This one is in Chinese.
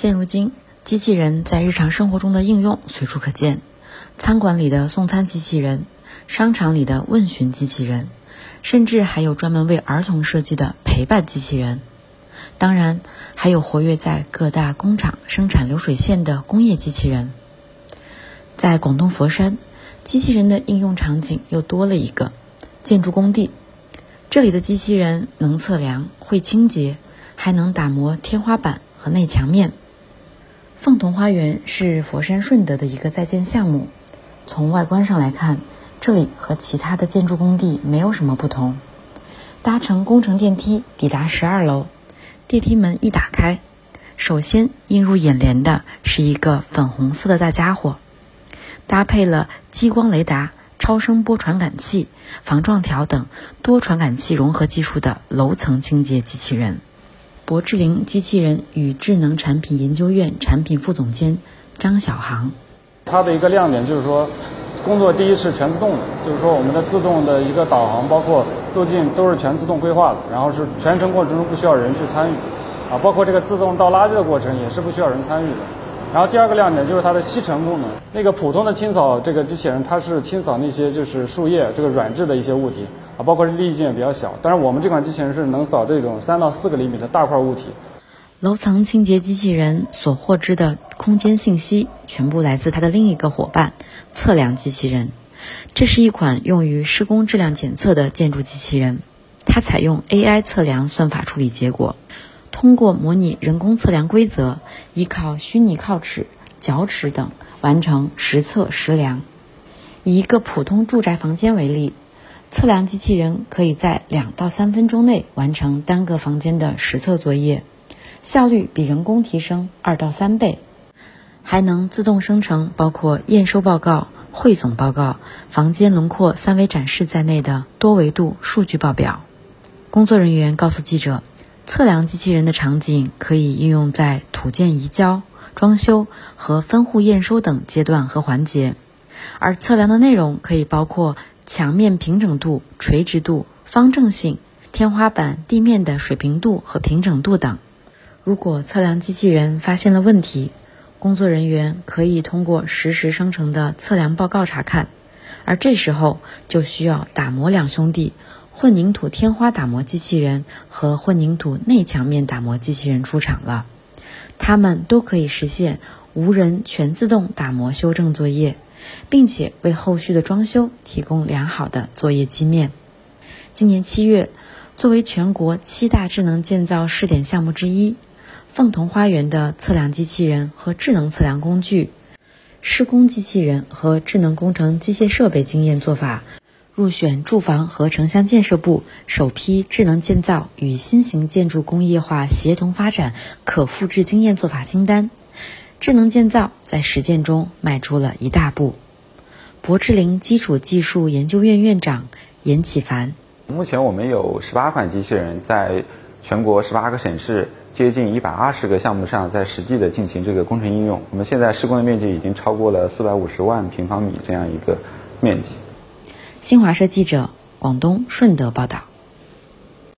现如今，机器人在日常生活中的应用随处可见，餐馆里的送餐机器人，商场里的问询机器人，甚至还有专门为儿童设计的陪伴机器人。当然，还有活跃在各大工厂生产流水线的工业机器人。在广东佛山，机器人的应用场景又多了一个建筑工地。这里的机器人能测量、会清洁，还能打磨天花板和内墙面。凤桐花园是佛山顺德的一个在建项目。从外观上来看，这里和其他的建筑工地没有什么不同。搭乘工程电梯抵达十二楼，电梯门一打开，首先映入眼帘的是一个粉红色的大家伙，搭配了激光雷达、超声波传感器、防撞条等多传感器融合技术的楼层清洁机器人。博智灵机器人与智能产品研究院产品副总监张晓航，它的一个亮点就是说，工作第一是全自动的，就是说我们的自动的一个导航，包括路径都是全自动规划的，然后是全程过程中不需要人去参与，啊，包括这个自动倒垃圾的过程也是不需要人参与的。然后第二个亮点就是它的吸尘功能，那个普通的清扫这个机器人，它是清扫那些就是树叶这个软质的一些物体啊，包括粒径也比较小。但是我们这款机器人是能扫这种三到四个厘米的大块物体。楼层清洁机器人所获知的空间信息，全部来自它的另一个伙伴——测量机器人。这是一款用于施工质量检测的建筑机器人，它采用 AI 测量算法处理结果。通过模拟人工测量规则，依靠虚拟靠尺、脚尺等完成实测实量。以一个普通住宅房间为例，测量机器人可以在两到三分钟内完成单个房间的实测作业，效率比人工提升二到三倍，还能自动生成包括验收报告、汇总报告、房间轮廓三维展示在内的多维度数据报表。工作人员告诉记者。测量机器人的场景可以应用在土建移交、装修和分户验收等阶段和环节，而测量的内容可以包括墙面平整度、垂直度、方正性、天花板、地面的水平度和平整度等。如果测量机器人发现了问题，工作人员可以通过实时生成的测量报告查看，而这时候就需要打磨两兄弟。混凝土天花打磨机器人和混凝土内墙面打磨机器人出厂了，它们都可以实现无人全自动打磨修正作业，并且为后续的装修提供良好的作业基面。今年七月，作为全国七大智能建造试点项目之一，凤桐花园的测量机器人和智能测量工具、施工机器人和智能工程机械设备经验做法。入选住房和城乡建设部首批智能建造与新型建筑工业化协同发展可复制经验做法清单，智能建造在实践中迈出了一大步。博智灵基础技术研究院院长严启凡：目前我们有十八款机器人，在全国十八个省市、接近一百二十个项目上，在实地的进行这个工程应用。我们现在施工的面积已经超过了四百五十万平方米这样一个面积。新华社记者广东顺德报道。